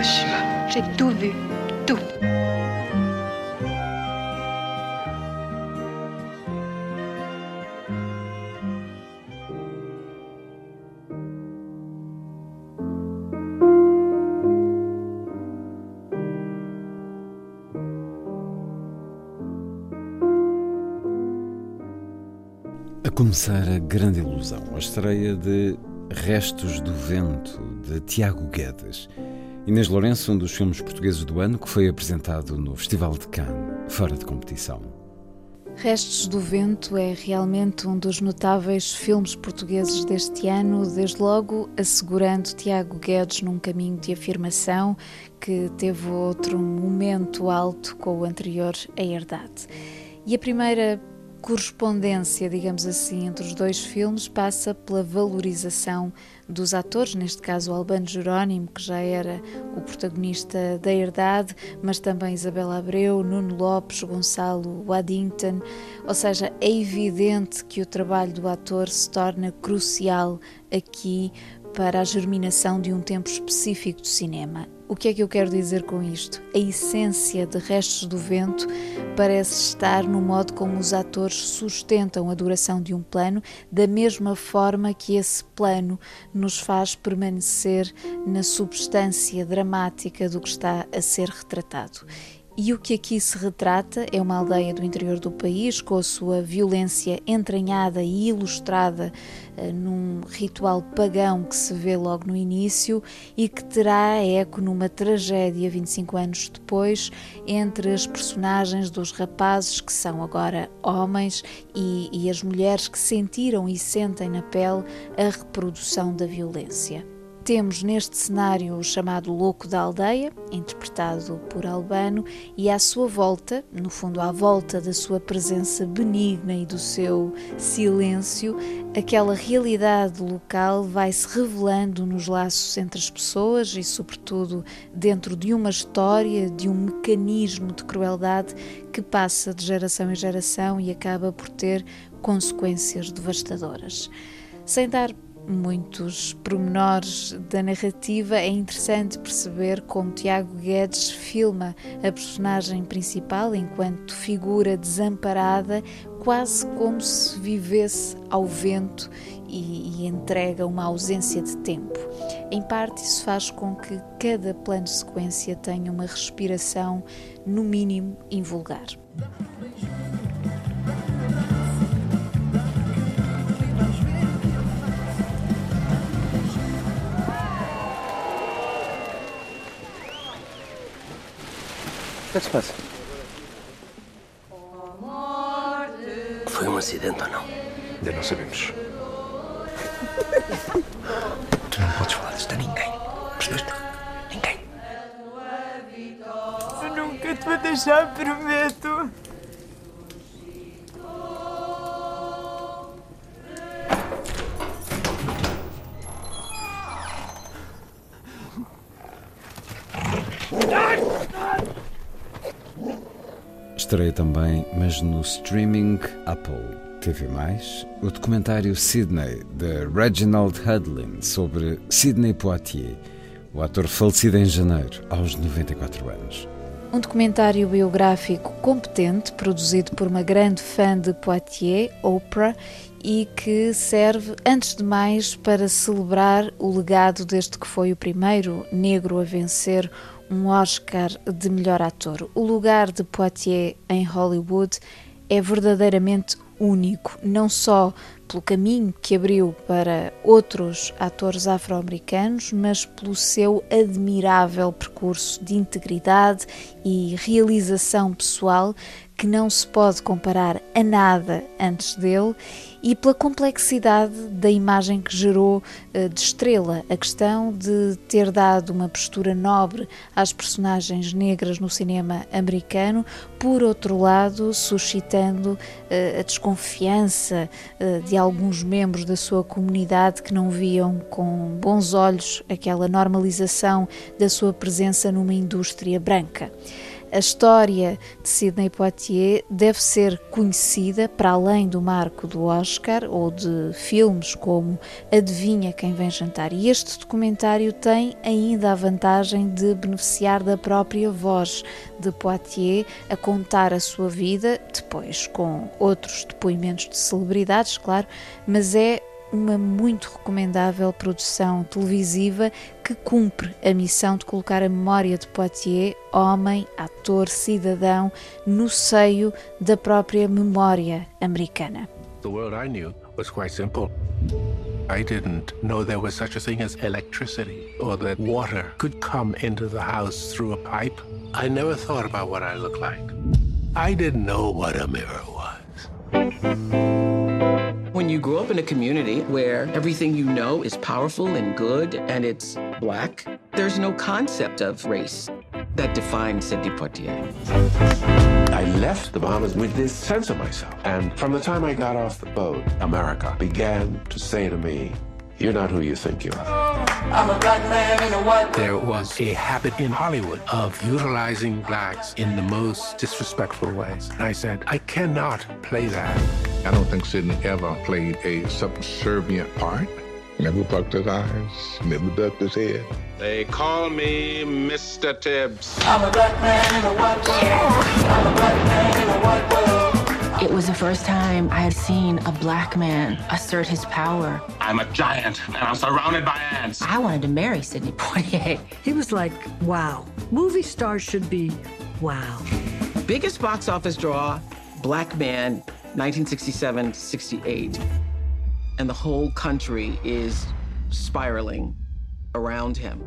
Hiroshima. J'ai tout vu. Tout. A começar a grande ilusão, a estreia de Restos do Vento, de Tiago Guedes. Inês Lourenço, um dos filmes portugueses do ano que foi apresentado no Festival de Cannes, fora de competição. Restos do Vento é realmente um dos notáveis filmes portugueses deste ano, desde logo assegurando Tiago Guedes num caminho de afirmação que teve outro momento alto com o anterior, A Herdade. E a primeira correspondência, digamos assim, entre os dois filmes passa pela valorização dos atores, neste caso Albano Jerónimo, que já era o protagonista da Herdade, mas também Isabela Abreu, Nuno Lopes, Gonçalo Waddington. Ou seja, é evidente que o trabalho do ator se torna crucial aqui para a germinação de um tempo específico do cinema. O que é que eu quero dizer com isto? A essência de Restos do Vento parece estar no modo como os atores sustentam a duração de um plano, da mesma forma que esse plano nos faz permanecer na substância dramática do que está a ser retratado. E o que aqui se retrata é uma aldeia do interior do país com a sua violência entranhada e ilustrada uh, num ritual pagão que se vê logo no início e que terá eco numa tragédia 25 anos depois entre as personagens dos rapazes que são agora homens e, e as mulheres que sentiram e sentem na pele a reprodução da violência. Temos neste cenário o chamado Louco da Aldeia, interpretado por Albano, e à sua volta, no fundo à volta da sua presença benigna e do seu silêncio, aquela realidade local vai se revelando nos laços entre as pessoas e, sobretudo, dentro de uma história, de um mecanismo de crueldade que passa de geração em geração e acaba por ter consequências devastadoras. Sem dar muitos pormenores da narrativa, é interessante perceber como Tiago Guedes filma a personagem principal enquanto figura desamparada, quase como se vivesse ao vento e, e entrega uma ausência de tempo. Em parte, isso faz com que cada plano de sequência tenha uma respiração, no mínimo, invulgar. Que é que se passa? Foi um acidente ou não? Ainda não sabemos. Tu não podes falar disto a ninguém. Percebeste? Ninguém. Eu nunca te vou deixar, prometo. Estreia também, mas no streaming Apple TV+, o documentário Sydney, de Reginald Hudlin, sobre Sidney Poitier, o ator falecido em janeiro, aos 94 anos. Um documentário biográfico competente, produzido por uma grande fã de Poitiers, Oprah, e que serve, antes de mais, para celebrar o legado deste que foi o primeiro negro a vencer um Oscar de melhor ator. O lugar de Poitiers em Hollywood é verdadeiramente único, não só pelo caminho que abriu para outros atores afro-americanos, mas pelo seu admirável percurso de integridade e realização pessoal que não se pode comparar a nada antes dele e pela complexidade da imagem que gerou eh, de estrela. A questão de ter dado uma postura nobre às personagens negras no cinema americano, por outro lado, suscitando uh, a desconfiança uh, de alguns membros da sua comunidade que não viam com bons olhos aquela normalização da sua presença numa indústria branca. A história de Sidney Poitier deve ser conhecida para além do marco do Oscar ou de filmes como Adivinha Quem Vem Jantar. E este documentário tem ainda a vantagem de beneficiar da própria voz de Poitier a contar a sua vida, depois com outros depoimentos de celebridades, claro, mas é uma muito recomendável produção televisiva que cumpre a missão de colocar a memória de Poitiers, homem, ator, cidadão, no seio da própria memória americana. The world I knew was quite simple. I didn't know there was such a thing as electricity or that water could come into the house through a pipe. I never thought about what I looked like. I didn't know what a mirror was. When you grow up in a community where everything you know is powerful and good and it's black, there's no concept of race that defines Sidney Poitier. I left the Bahamas with this sense of myself. And from the time I got off the boat, America began to say to me, you're not who you think you are. I'm a black man in a white There was a habit in Hollywood of utilizing blacks in the most disrespectful ways. And I said, I cannot play that. I don't think Sidney ever played a subservient part. Never bucked his eyes, never ducked his head. They call me Mr. Tibbs. I'm a black man in a white world. I'm a black man in a white world. It was the first time I had seen a black man assert his power. I'm a giant, and I'm surrounded by ants. I wanted to marry Sidney Poitier. He was like, wow. Movie stars should be wow. Biggest box office draw, Black Man, 1967 68. And the whole country is spiraling around him.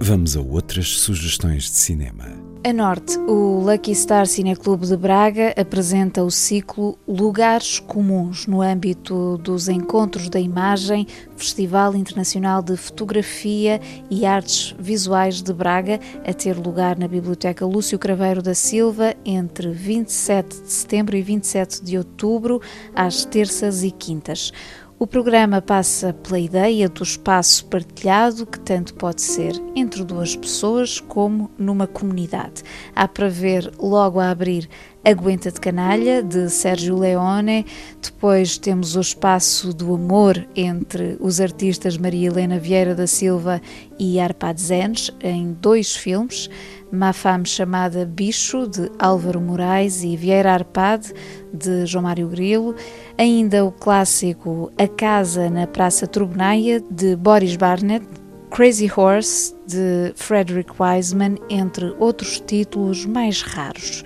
Vamos a outras sugestões de cinema. A norte, o Lucky Star Cineclube de Braga apresenta o ciclo Lugares Comuns no âmbito dos Encontros da Imagem, Festival Internacional de Fotografia e Artes Visuais de Braga, a ter lugar na Biblioteca Lúcio Craveiro da Silva entre 27 de setembro e 27 de outubro, às terças e quintas. O programa passa pela ideia do espaço partilhado, que tanto pode ser entre duas pessoas como numa comunidade. Há para ver logo a abrir Aguenta de Canalha, de Sérgio Leone. Depois temos o espaço do amor entre os artistas Maria Helena Vieira da Silva e Arpad Zenes, em dois filmes. Má Fame chamada Bicho, de Álvaro Moraes e Vieira Arpad, de João Mário Grilo. Ainda o clássico A Casa na Praça Turbonaia, de Boris Barnett. Crazy Horse, de Frederick Wiseman, entre outros títulos mais raros.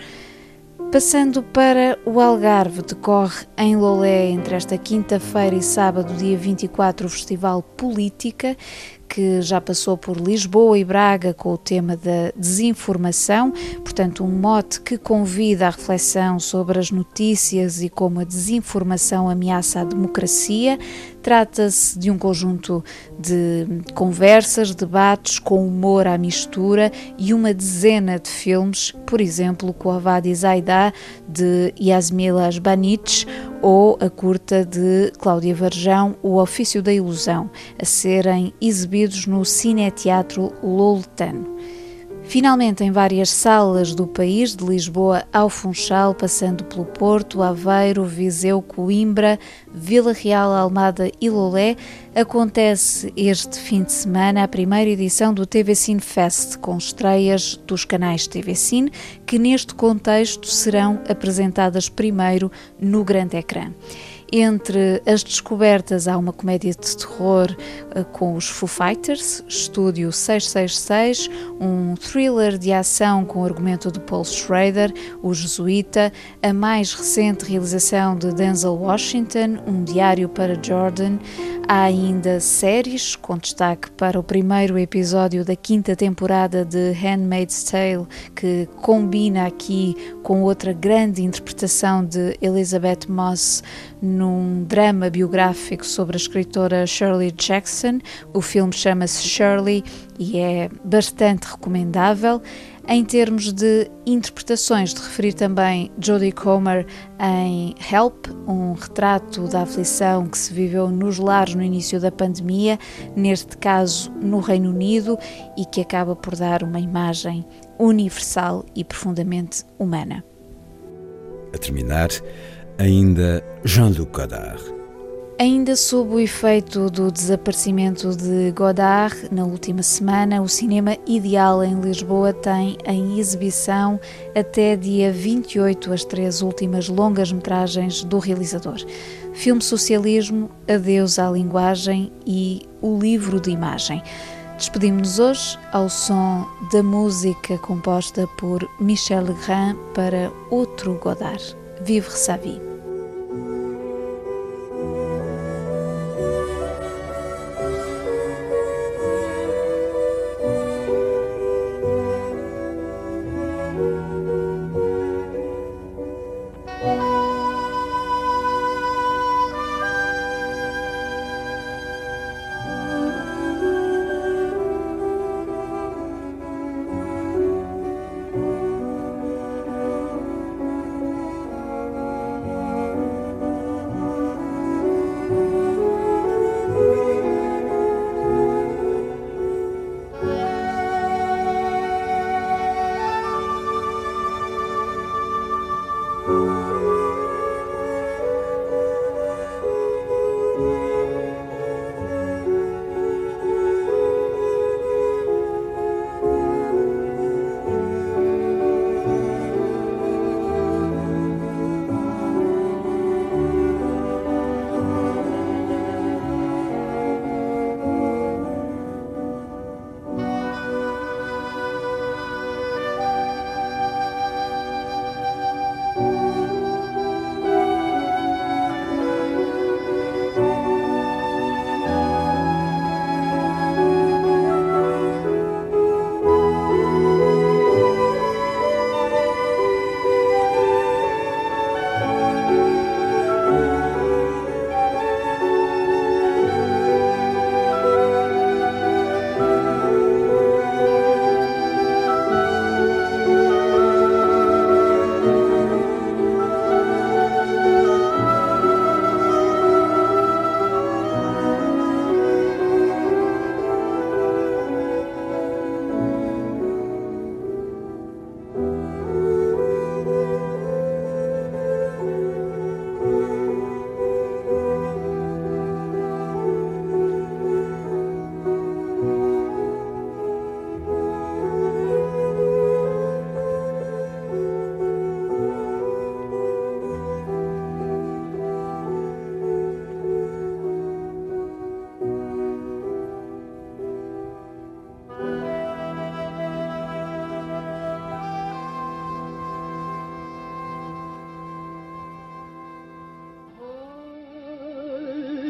Passando para o Algarve, decorre em Lolé entre esta quinta-feira e sábado, dia 24, o Festival Política, que já passou por Lisboa e Braga com o tema da desinformação, portanto, um mote que convida à reflexão sobre as notícias e como a desinformação ameaça a democracia. Trata-se de um conjunto de conversas, debates com humor à mistura e uma dezena de filmes, por exemplo, com a Vadi Zaida de Yasmila Asbanich ou a curta de Cláudia Varjão, O Ofício da Ilusão, a serem exibidos no Cineteatro Loletano. Finalmente, em várias salas do país, de Lisboa ao Funchal, passando pelo Porto, Aveiro, Viseu, Coimbra, Vila Real, Almada e Lolé, acontece este fim de semana a primeira edição do TV Cine Fest, com estreias dos canais TV Cine, que neste contexto serão apresentadas primeiro no grande ecrã. Entre as descobertas há uma comédia de terror uh, com os Foo Fighters, Estúdio 666, um thriller de ação com argumento de Paul Schrader, O Jesuíta, a mais recente realização de Denzel Washington, Um Diário para Jordan. Há ainda séries, com destaque para o primeiro episódio da quinta temporada de Handmaid's Tale, que combina aqui com outra grande interpretação de Elizabeth Moss num drama biográfico sobre a escritora Shirley Jackson. O filme chama-se Shirley e é bastante recomendável. Em termos de interpretações, de referir também Jodie Comer em Help, um retrato da aflição que se viveu nos lares no início da pandemia, neste caso no Reino Unido, e que acaba por dar uma imagem universal e profundamente humana. A terminar, ainda Jean-Luc Godard. Ainda sob o efeito do desaparecimento de Godard, na última semana, o Cinema Ideal em Lisboa tem em exibição até dia 28 as três últimas longas-metragens do realizador: Filme Socialismo, Adeus à Linguagem e O Livro de Imagem. Despedimos-nos hoje ao som da música composta por Michel Legrand para outro Godard.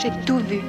J'ai tout vu.